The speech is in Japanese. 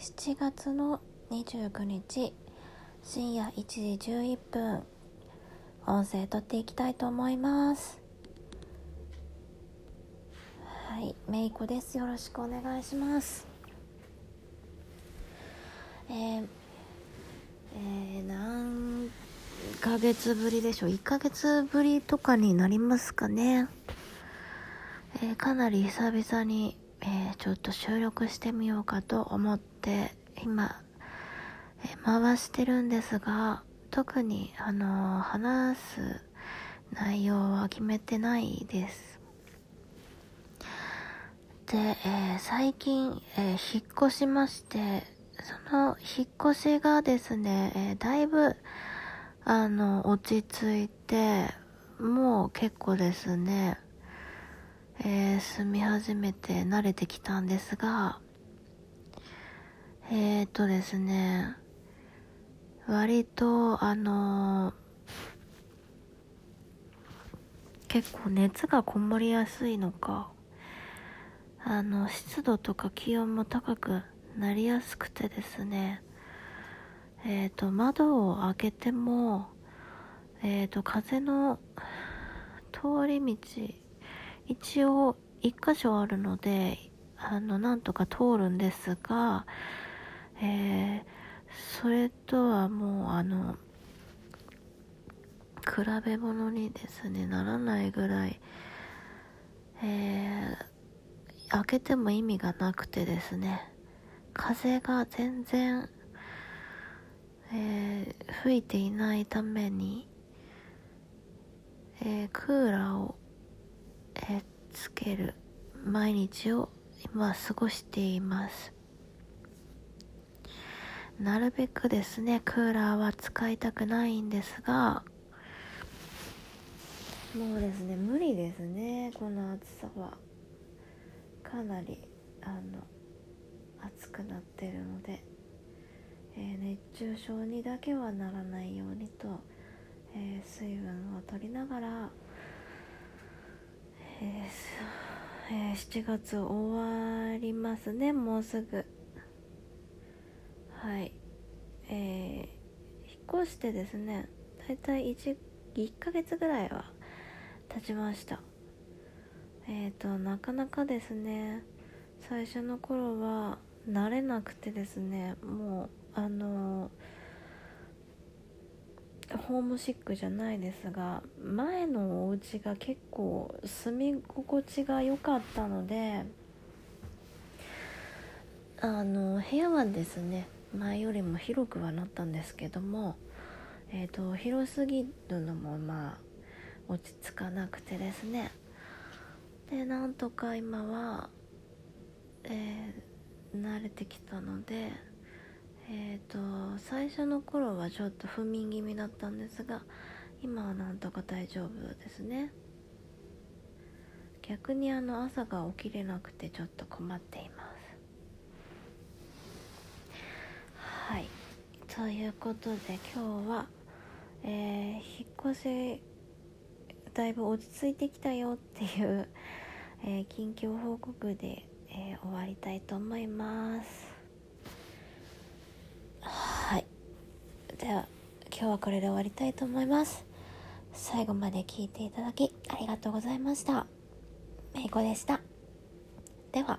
7月の29日深夜1時11分音声撮っていきたいと思います。はいめいこです。よろしくお願いします。えー、えー、何ヶ月ぶりでしょう？1ヶ月ぶりとかになりますかね。えー、かなり久々に、えー、ちょっと収録してみようかと思って今、え、回してるんですが特に、あの話す内容は決めてないです。で、え最近、え引っ越しましてその引っ越しがですね、えだいぶあの落ち着いてもう結構ですねえー、住み始めて慣れてきたんですが、えーとですね、割と、あのー、結構熱がこもりやすいのか、あの、湿度とか気温も高くなりやすくてですね、えっ、ー、と、窓を開けても、えっ、ー、と、風の通り道、一応一箇所あるのであのなんとか通るんですが、えー、それとはもうあの比べ物にですねならないぐらい、えー、開けても意味がなくてですね風が全然、えー、吹いていないために、えー、クーラーをえつける毎日を今過ごしています。なるべくですねクーラーは使いたくないんですがもうですね無理ですねこの暑さは。かなりあの暑くなってるので、えー、熱中症にだけはならないようにと、えー、水分を取りながらえーえー、7月終わりますねもうすぐ。はい。えー、引っ越してですねだいたい 1, 1ヶ月ぐらいは経ちました。えっ、ー、となかなかですね最初の頃は慣れなくてですねもうあのホームシックじゃないですが前のお家が結構住み心地が良かったのであの部屋はですね前よりも広くはなったんですけども、えーと、広すぎるのもまあ落ち着かなくてですね。でなんとか今は、えー、慣れてきたのでえっ、ー、と最初の頃はちょっと不眠気味だったんですが今はなんとか大丈夫ですね。逆にあの朝が起きれなくてちょっと困っていますはいということで今日は、えー、引っ越しだいぶ落ち着いてきたよっていう、えー、近況報告で、えー、終わりたいと思います。はい。では今日はこれで終わりたいと思います。最後まで聞いていただきありがとうございました。めいこでした。では。